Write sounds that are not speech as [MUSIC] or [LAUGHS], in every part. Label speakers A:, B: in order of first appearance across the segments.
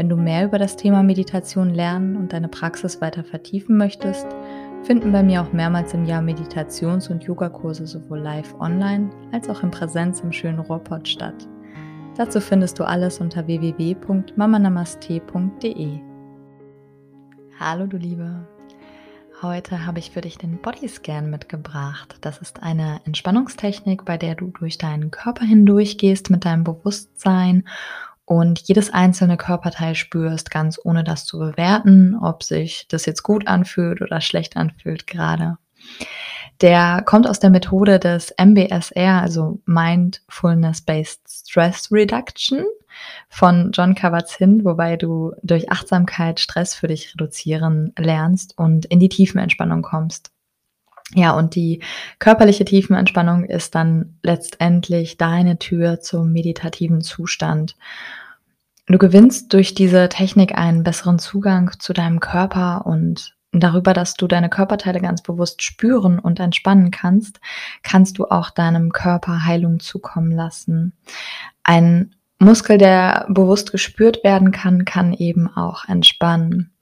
A: wenn du mehr über das Thema Meditation lernen und deine Praxis weiter vertiefen möchtest, finden bei mir auch mehrmals im Jahr Meditations- und Yogakurse sowohl live online als auch in Präsenz im schönen Ruhrpott statt. Dazu findest du alles unter www.mamanamaste.de. Hallo du Liebe. Heute habe ich für dich den Bodyscan mitgebracht. Das ist eine Entspannungstechnik, bei der du durch deinen Körper hindurchgehst mit deinem Bewusstsein und jedes einzelne Körperteil spürst, ganz ohne das zu bewerten, ob sich das jetzt gut anfühlt oder schlecht anfühlt gerade. Der kommt aus der Methode des MBSR, also Mindfulness-Based Stress Reduction von John Kabat-Zinn, wobei du durch Achtsamkeit Stress für dich reduzieren lernst und in die Tiefenentspannung kommst. Ja, und die körperliche Tiefenentspannung ist dann letztendlich deine Tür zum meditativen Zustand. Du gewinnst durch diese Technik einen besseren Zugang zu deinem Körper und darüber, dass du deine Körperteile ganz bewusst spüren und entspannen kannst, kannst du auch deinem Körper Heilung zukommen lassen. Ein Muskel, der bewusst gespürt werden kann, kann eben auch entspannen.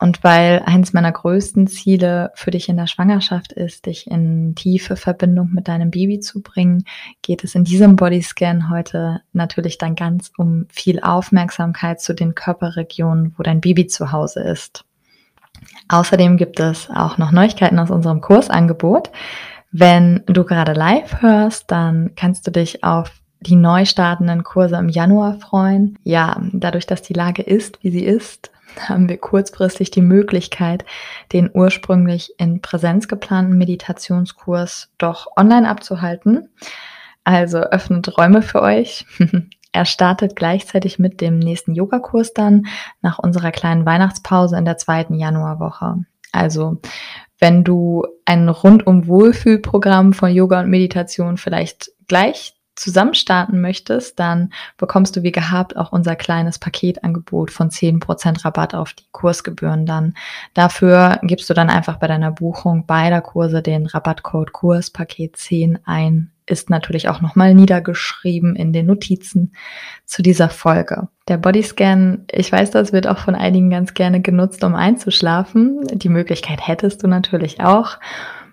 A: Und weil eins meiner größten Ziele für dich in der Schwangerschaft ist, dich in tiefe Verbindung mit deinem Baby zu bringen, geht es in diesem Bodyscan heute natürlich dann ganz um viel Aufmerksamkeit zu den Körperregionen, wo dein Baby zu Hause ist. Außerdem gibt es auch noch Neuigkeiten aus unserem Kursangebot. Wenn du gerade live hörst, dann kannst du dich auf die neu startenden Kurse im Januar freuen. Ja, dadurch, dass die Lage ist, wie sie ist, haben wir kurzfristig die Möglichkeit, den ursprünglich in Präsenz geplanten Meditationskurs doch online abzuhalten. Also öffnet Räume für euch. [LAUGHS] Er startet gleichzeitig mit dem nächsten Yogakurs dann nach unserer kleinen Weihnachtspause in der zweiten Januarwoche. Also wenn du ein rundum Wohlfühlprogramm von Yoga und Meditation vielleicht gleich zusammen starten möchtest, dann bekommst du wie gehabt auch unser kleines Paketangebot von 10% Rabatt auf die Kursgebühren dann. Dafür gibst du dann einfach bei deiner Buchung beider Kurse den Rabattcode Kurspaket 10 ein. Ist natürlich auch nochmal niedergeschrieben in den Notizen zu dieser Folge. Der Bodyscan, ich weiß, das wird auch von einigen ganz gerne genutzt, um einzuschlafen. Die Möglichkeit hättest du natürlich auch.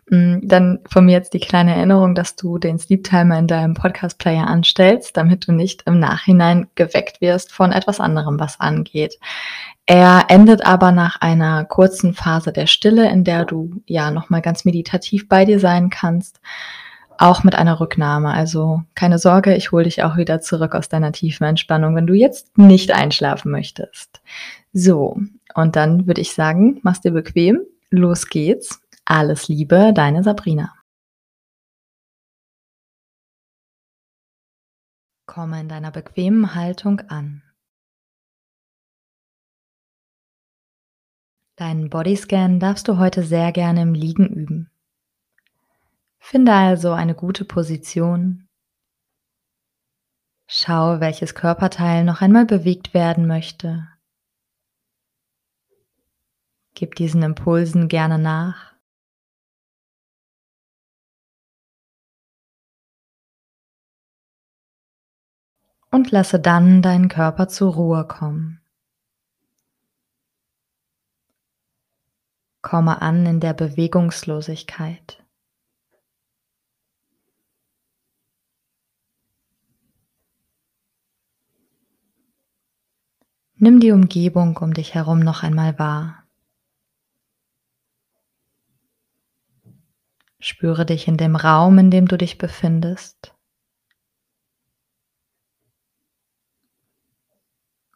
A: Mm, dann von mir jetzt die kleine Erinnerung, dass du den Sleep Timer in deinem Podcast Player anstellst, damit du nicht im Nachhinein geweckt wirst von etwas anderem, was angeht. Er endet aber nach einer kurzen Phase der Stille, in der du ja nochmal ganz meditativ bei dir sein kannst, auch mit einer Rücknahme. Also keine Sorge, ich hole dich auch wieder zurück aus deiner tiefen Entspannung, wenn du jetzt nicht einschlafen möchtest. So, und dann würde ich sagen, mach's dir bequem, los geht's alles Liebe, deine Sabrina. Komme in deiner bequemen Haltung an. Deinen Bodyscan darfst du heute sehr gerne im Liegen üben. Finde also eine gute Position. Schau, welches Körperteil noch einmal bewegt werden möchte. Gib diesen Impulsen gerne nach. Und lasse dann deinen Körper zur Ruhe kommen. Komme an in der Bewegungslosigkeit. Nimm die Umgebung um dich herum noch einmal wahr. Spüre dich in dem Raum, in dem du dich befindest.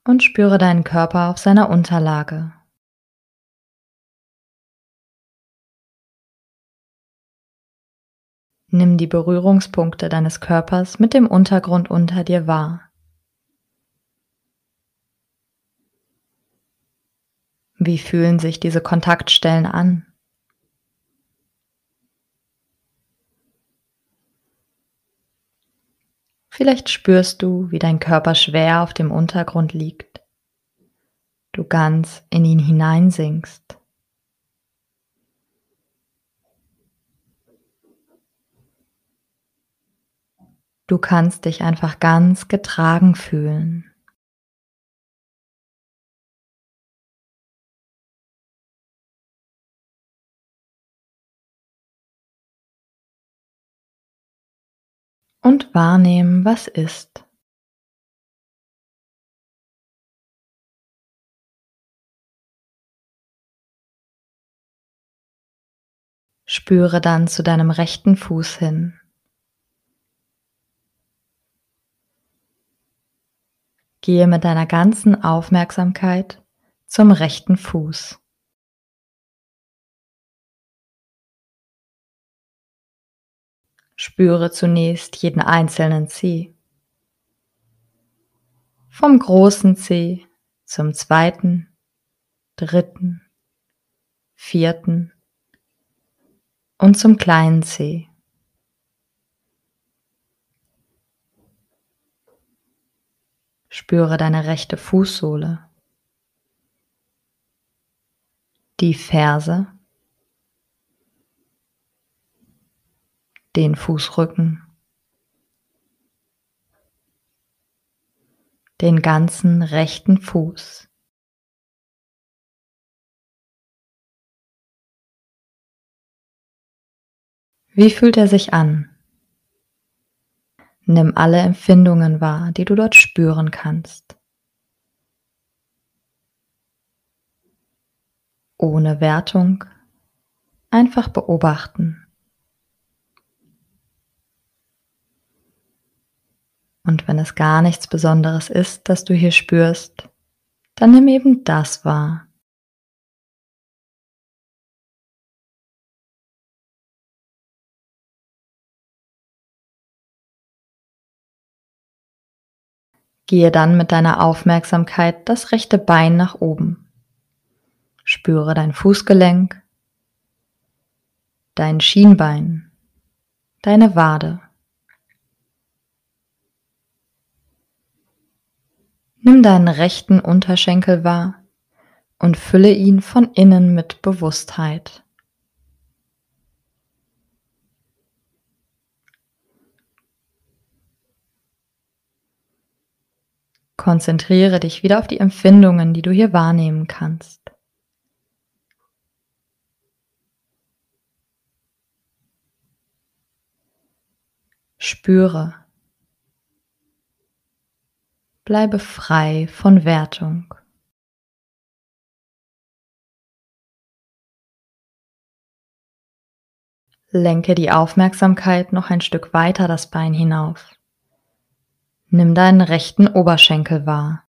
A: Und spüre deinen Körper auf seiner Unterlage. Nimm die Berührungspunkte deines Körpers mit dem Untergrund unter dir wahr. Wie fühlen sich diese Kontaktstellen an? Vielleicht spürst du, wie dein Körper schwer auf dem Untergrund liegt. Du ganz in ihn hineinsinkst. Du kannst dich einfach ganz getragen fühlen. Und wahrnehmen, was ist. Spüre dann zu deinem rechten Fuß hin. Gehe mit deiner ganzen Aufmerksamkeit zum rechten Fuß. Spüre zunächst jeden einzelnen Zeh. Vom großen Zeh zum zweiten, dritten, vierten und zum kleinen Zeh. Spüre deine rechte Fußsohle, die Ferse, den Fußrücken, den ganzen rechten Fuß. Wie fühlt er sich an? Nimm alle Empfindungen wahr, die du dort spüren kannst. Ohne Wertung, einfach beobachten. Und wenn es gar nichts Besonderes ist, das du hier spürst, dann nimm eben das wahr. Gehe dann mit deiner Aufmerksamkeit das rechte Bein nach oben. Spüre dein Fußgelenk, dein Schienbein, deine Wade. Nimm deinen rechten Unterschenkel wahr und fülle ihn von innen mit Bewusstheit. Konzentriere dich wieder auf die Empfindungen, die du hier wahrnehmen kannst. Spüre. Bleibe frei von Wertung. Lenke die Aufmerksamkeit noch ein Stück weiter das Bein hinauf. Nimm deinen rechten Oberschenkel wahr.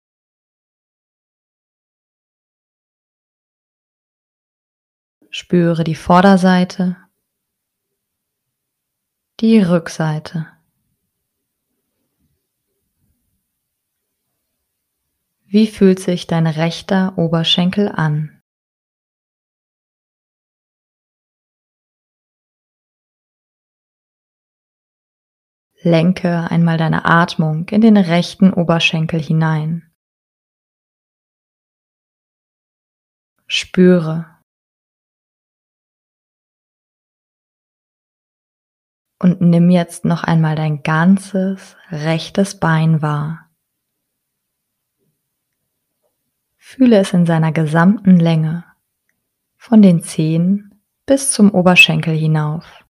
A: Spüre die Vorderseite, die Rückseite. Wie fühlt sich dein rechter Oberschenkel an? Lenke einmal deine Atmung in den rechten Oberschenkel hinein. Spüre. Und nimm jetzt noch einmal dein ganzes rechtes Bein wahr. Fühle es in seiner gesamten Länge, von den Zehen bis zum Oberschenkel hinauf.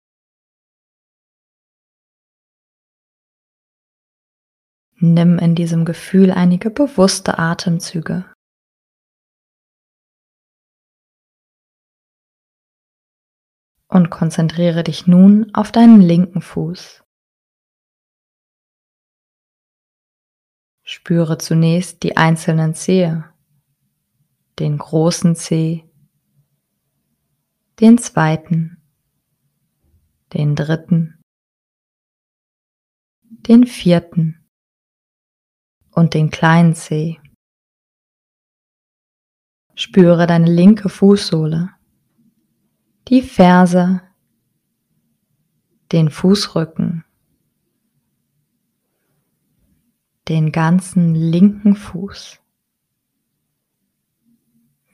A: Nimm in diesem Gefühl einige bewusste Atemzüge. Und konzentriere dich nun auf deinen linken Fuß. Spüre zunächst die einzelnen Zehe, den großen Zeh, den zweiten, den dritten, den vierten und den kleinen Zeh. Spüre deine linke Fußsohle, die Ferse, den Fußrücken, den ganzen linken Fuß.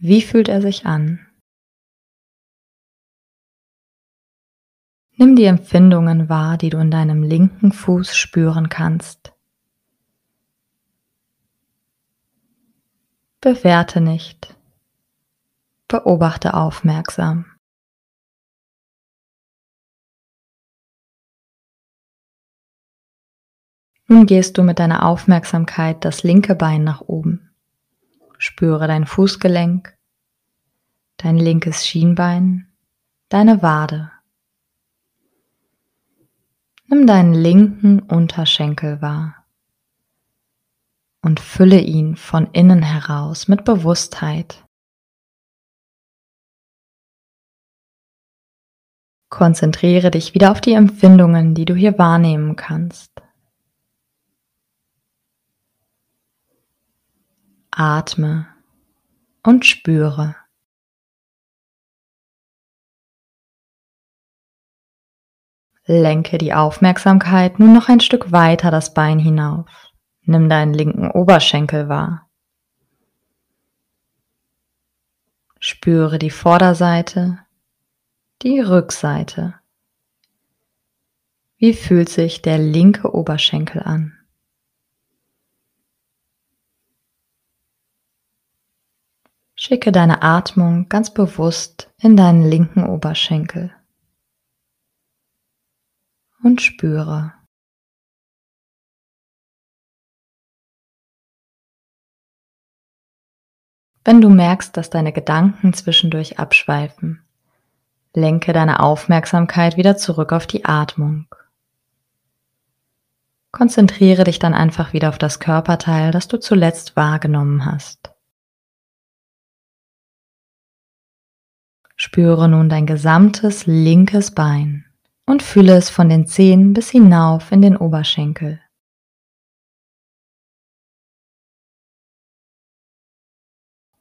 A: Wie fühlt er sich an? Nimm die Empfindungen wahr, die du in deinem linken Fuß spüren kannst. Bewerte nicht. Beobachte aufmerksam. Nun gehst du mit deiner Aufmerksamkeit das linke Bein nach oben. Spüre dein Fußgelenk, dein linkes Schienbein, deine Wade. Nimm deinen linken Unterschenkel wahr und fülle ihn von innen heraus mit Bewusstheit. Konzentriere dich wieder auf die Empfindungen, die du hier wahrnehmen kannst. Atme und spüre. Lenke die Aufmerksamkeit nun noch ein Stück weiter das Bein hinauf. Nimm deinen linken Oberschenkel wahr. Spüre die Vorderseite, die Rückseite. Wie fühlt sich der linke Oberschenkel an? Schicke deine Atmung ganz bewusst in deinen linken Oberschenkel und spüre. Wenn du merkst, dass deine Gedanken zwischendurch abschweifen, lenke deine Aufmerksamkeit wieder zurück auf die Atmung. Konzentriere dich dann einfach wieder auf das Körperteil, das du zuletzt wahrgenommen hast. Spüre nun dein gesamtes linkes Bein und fühle es von den Zehen bis hinauf in den Oberschenkel.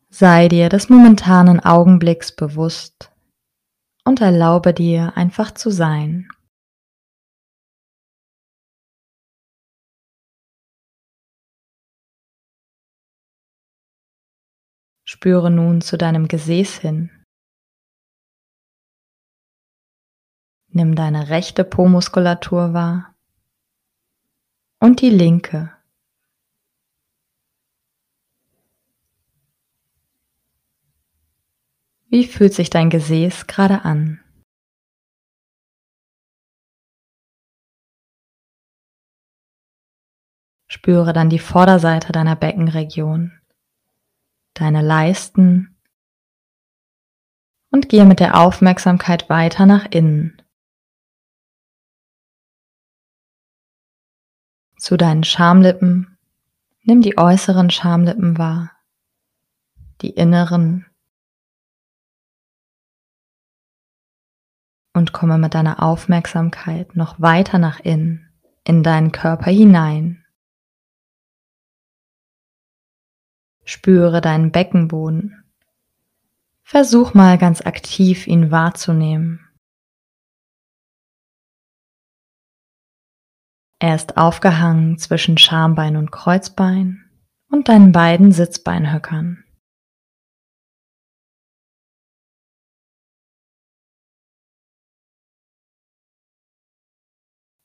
A: Sei dir des momentanen Augenblicks bewusst und erlaube dir einfach zu sein. Spüre nun zu deinem Gesäß hin. Nimm deine rechte Po-Muskulatur wahr und die linke. Wie fühlt sich dein Gesäß gerade an? Spüre dann die Vorderseite deiner Beckenregion, deine Leisten und gehe mit der Aufmerksamkeit weiter nach innen. Zu deinen Schamlippen. Nimm die äußeren Schamlippen wahr, die inneren und komme mit deiner Aufmerksamkeit noch weiter nach innen, in deinen Körper hinein. Spüre deinen Beckenboden. Versuch mal ganz aktiv ihn wahrzunehmen. Er ist aufgehangen zwischen Schambein und Kreuzbein und deinen beiden Sitzbeinhöckern.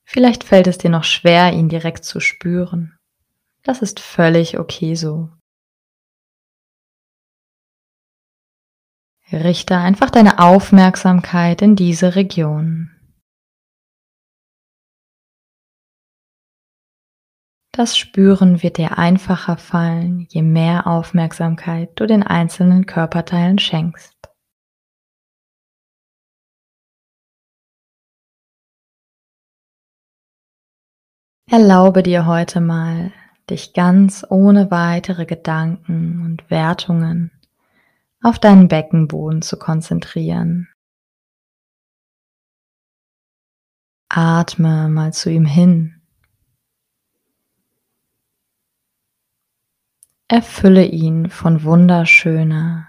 A: Vielleicht fällt es dir noch schwer, ihn direkt zu spüren. Das ist völlig okay so. Richte einfach deine Aufmerksamkeit in diese Region. Das Spüren wird dir einfacher fallen, je mehr Aufmerksamkeit du den einzelnen Körperteilen schenkst. Erlaube dir heute mal, dich ganz ohne weitere Gedanken und Wertungen auf deinen Beckenboden zu konzentrieren. Atme mal zu ihm hin Erfülle ihn von wunderschöner,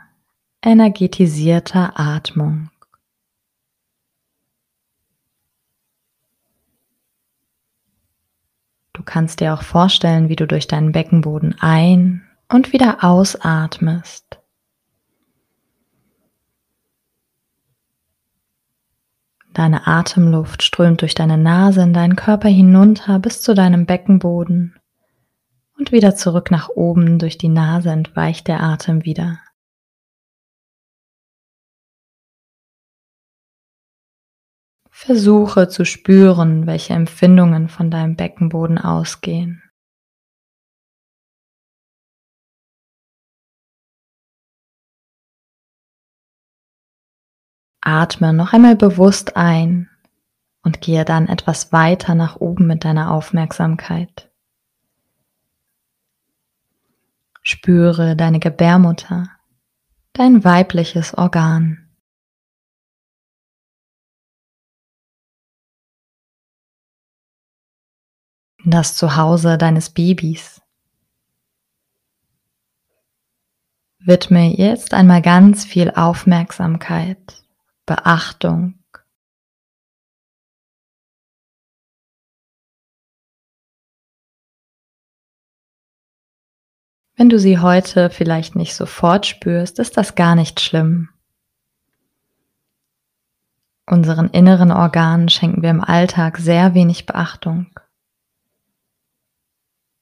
A: energetisierter Atmung. Du kannst dir auch vorstellen, wie du durch deinen Beckenboden ein und wieder ausatmest. Deine Atemluft strömt durch deine Nase in deinen Körper hinunter bis zu deinem Beckenboden und wieder zurück nach oben durch die Nase entweicht der Atem wieder. Versuche zu spüren, welche Empfindungen von deinem Beckenboden ausgehen. Atme noch einmal bewusst ein und gehe dann etwas weiter nach oben mit deiner Aufmerksamkeit. Spüre deine Gebärmutter, dein weibliches Organ. das Zuhause deines Babys. Widme jetzt einmal ganz viel Aufmerksamkeit, Beachtung. Wenn du sie heute vielleicht nicht sofort spürst, ist das gar nicht schlimm. Unseren inneren Organen schenken wir im Alltag sehr wenig Beachtung.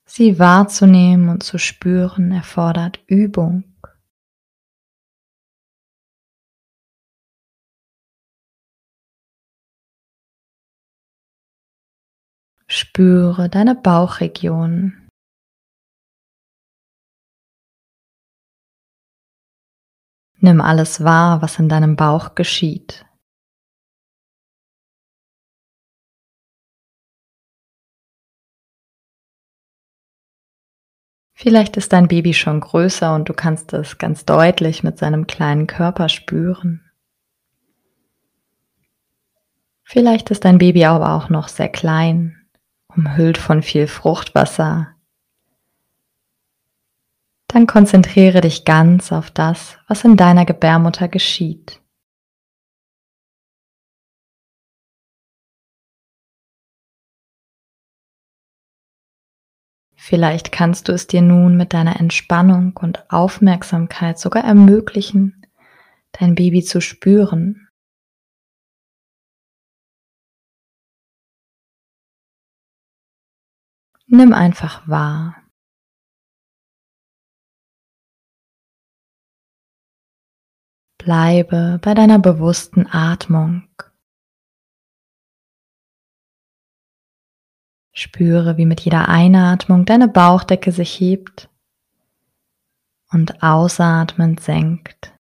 A: Sie wahrzunehmen und zu spüren erfordert Übung. Spüre deine Bauchregion. Nimm alles wahr, was in deinem Bauch geschieht. Vielleicht ist dein Baby schon größer und du kannst es ganz deutlich mit seinem kleinen Körper spüren. Vielleicht ist dein Baby aber auch noch sehr klein, umhüllt von viel Fruchtwasser. Dann konzentriere dich ganz auf das, was in deiner Gebärmutter geschieht. Vielleicht kannst du es dir nun mit deiner Entspannung und Aufmerksamkeit sogar ermöglichen, dein Baby zu spüren. Nimm einfach wahr. Bleibe bei deiner bewussten Atmung. Spüre, wie mit jeder Einatmung deine Bauchdecke sich hebt und ausatmend senkt.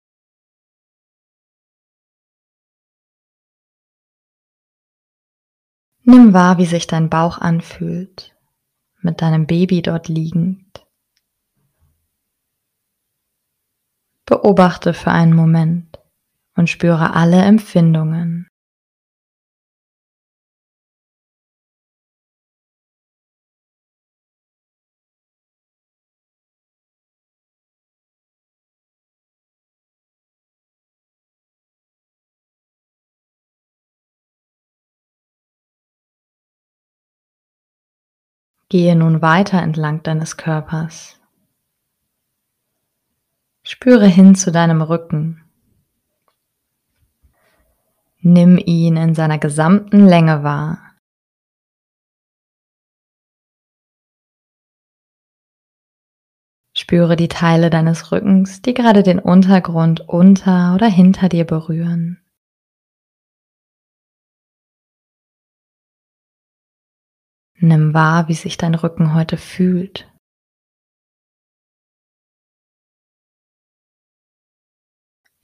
A: Nimm wahr, wie sich dein Bauch anfühlt, mit deinem Baby dort liegend. Beobachte für einen Moment und spüre alle Empfindungen. Gehe nun weiter entlang deines Körpers. Spüre hin zu deinem Rücken. Nimm ihn in seiner gesamten Länge wahr. Spüre die Teile deines Rückens, die gerade den Untergrund unter oder hinter dir berühren. Nimm wahr, wie sich dein Rücken heute fühlt.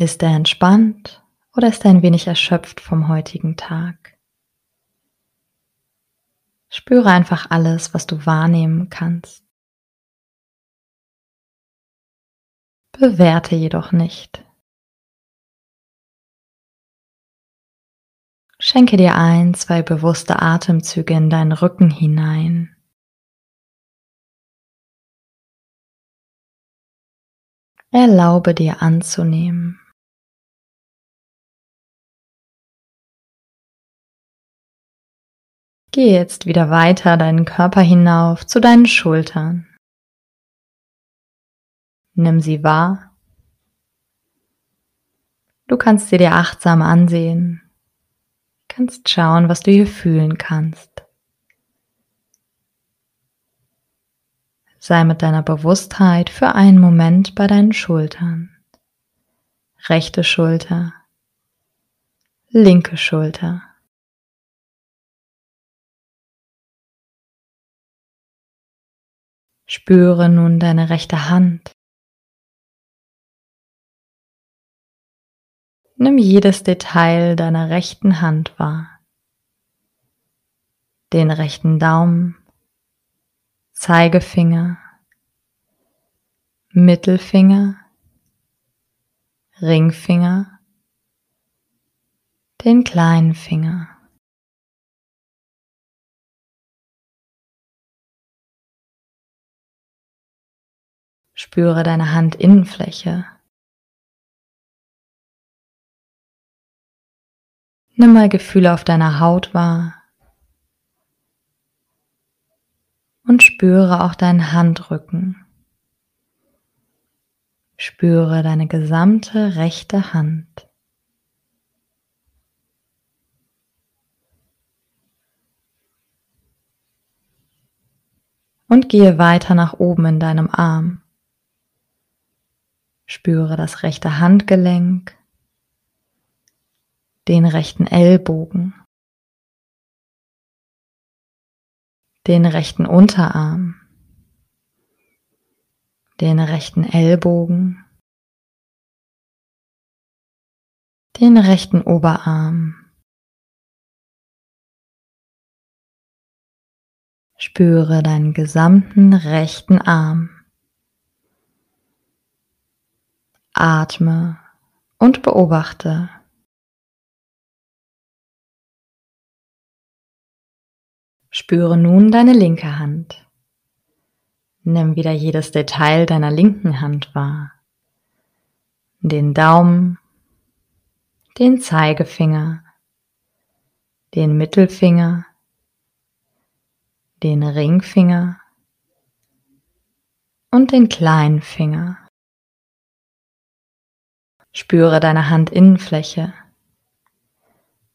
A: Ist er entspannt oder ist er ein wenig erschöpft vom heutigen Tag? Spüre einfach alles, was du wahrnehmen kannst. Bewerte jedoch nicht. Schenke dir ein, zwei bewusste Atemzüge in deinen Rücken hinein. Erlaube dir anzunehmen. Geh jetzt wieder weiter deinen Körper hinauf zu deinen Schultern. Nimm sie wahr. Du kannst sie dir achtsam ansehen. Kannst schauen, was du hier fühlen kannst. Sei mit deiner Bewusstheit für einen Moment bei deinen Schultern. Rechte Schulter, linke Schulter. Spüre nun deine rechte Hand. Nimm jedes Detail deiner rechten Hand wahr. Den rechten Daumen, Zeigefinger, Mittelfinger, Ringfinger, den kleinen Finger. Spüre deine Handinnenfläche. Nimm mal Gefühle auf deiner Haut wahr und spüre auch deinen Handrücken. Spüre deine gesamte rechte Hand. Und gehe weiter nach oben in deinem Arm. Spüre das rechte Handgelenk, den rechten Ellbogen, den rechten Unterarm, den rechten Ellbogen, den rechten Oberarm. Spüre deinen gesamten rechten Arm. Atme und beobachte. Spüre nun deine linke Hand. Nimm wieder jedes Detail deiner linken Hand wahr. Den Daumen, den Zeigefinger, den Mittelfinger, den Ringfinger und den kleinen Finger. Spüre deine Handinnenfläche.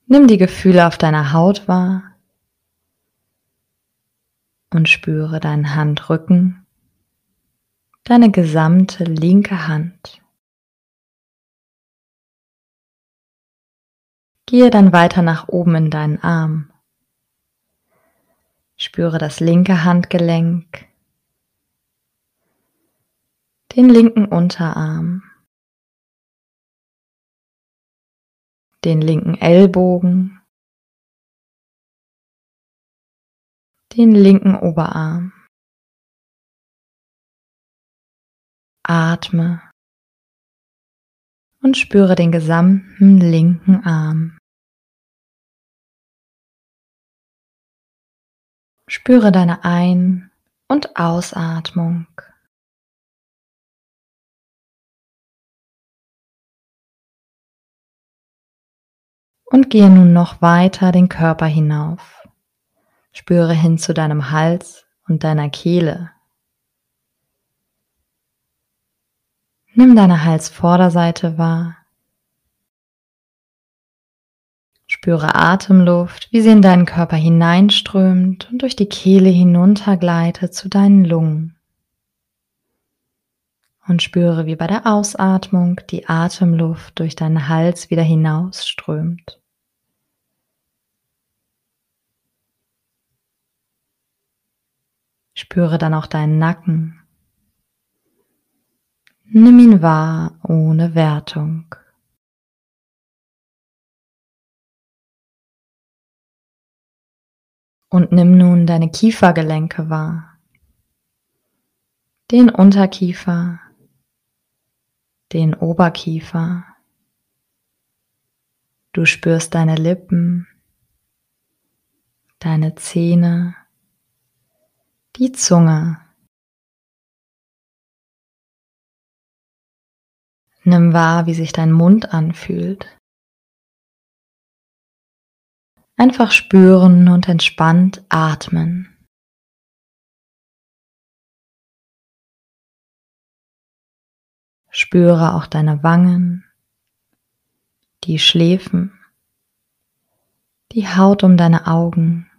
A: Nimm die Gefühle auf deiner Haut wahr und spüre deinen Handrücken, deine gesamte linke Hand. Gehe dann weiter nach oben in deinen Arm. Spüre das linke Handgelenk, den linken Unterarm, den linken Ellbogen, den linken Oberarm. Atme und spüre den gesamten linken Arm. Spüre deine Ein- und Ausatmung. Und gehe nun noch weiter den Körper hinauf. Spüre hin zu deinem Hals und deiner Kehle. Nimm deine Halsvorderseite wahr. Spüre Atemluft, wie sie in deinen Körper hineinströmt und durch die Kehle hinuntergleitet zu deinen Lungen. Und spüre, wie bei der Ausatmung die Atemluft durch deinen Hals wieder hinausströmt. Spüre dann auch deinen Nacken. Nimm ihn wahr ohne Wertung. Und nimm nun deine Kiefergelenke wahr. Den Unterkiefer, den Oberkiefer. Du spürst deine Lippen, deine Zähne, die Zunge. Nimm wahr, wie sich dein Mund anfühlt. Einfach spüren und entspannt atmen. Spüre auch deine Wangen, die Schläfen, die Haut um deine Augen,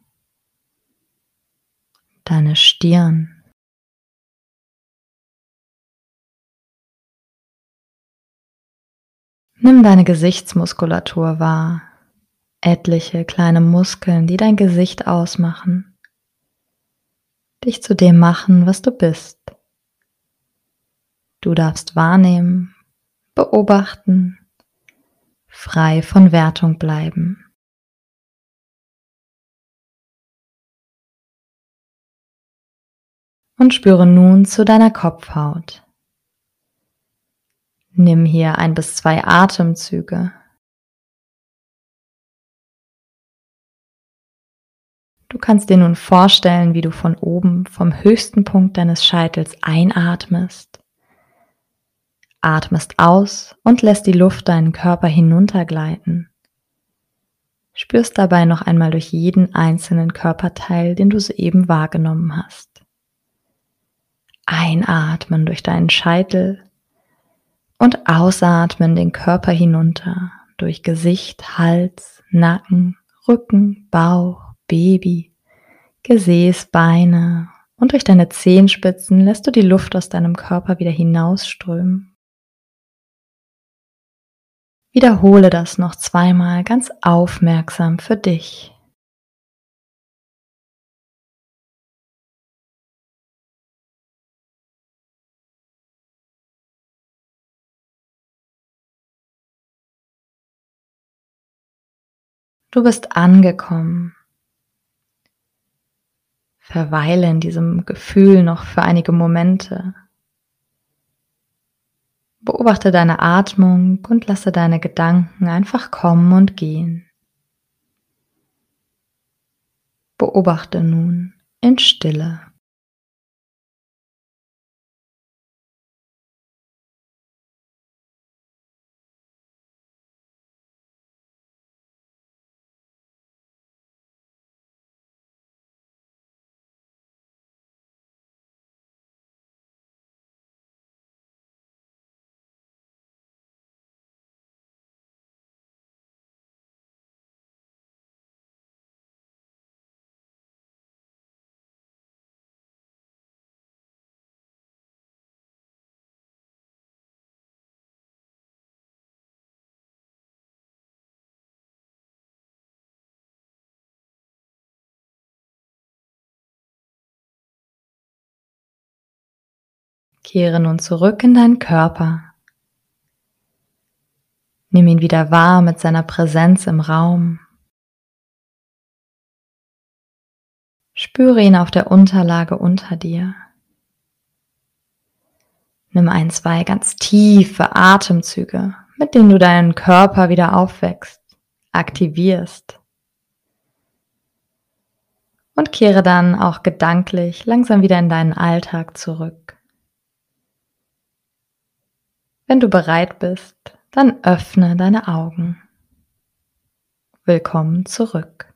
A: deine Stirn. Nimm deine Gesichtsmuskulatur wahr, etliche kleine Muskeln, die dein Gesicht ausmachen, dich zu dem machen, was du bist. Du darfst wahrnehmen, beobachten, frei von Wertung bleiben. Und spüre nun zu deiner Kopfhaut. Nimm hier ein bis zwei Atemzüge. Du kannst dir nun vorstellen, wie du von oben vom höchsten Punkt deines Scheitels einatmest, atmest aus und lässt die Luft deinen Körper hinuntergleiten. Spürst dabei noch einmal durch jeden einzelnen Körperteil, den du soeben wahrgenommen hast. Einatmen durch deinen Scheitel und ausatmen den Körper hinunter durch Gesicht, Hals, Nacken, Rücken, Bauch, Baby, Gesäß, Beine und durch deine Zehenspitzen lässt du die Luft aus deinem Körper wieder hinausströmen. Wiederhole das noch zweimal ganz aufmerksam für dich. Du bist angekommen. Verweile in diesem Gefühl noch für einige Momente. Beobachte deine Atmung und lasse deine Gedanken einfach kommen und gehen. Beobachte nun in Stille. Kehre nun zurück in deinen Körper. Nimm ihn wieder wahr mit seiner Präsenz im Raum. Spüre ihn auf der Unterlage unter dir. Nimm ein, zwei ganz tiefe Atemzüge, mit denen du deinen Körper wieder aufwächst, aktivierst. Und kehre dann auch gedanklich langsam wieder in deinen Alltag zurück. Wenn du bereit bist, dann öffne deine Augen. Willkommen zurück.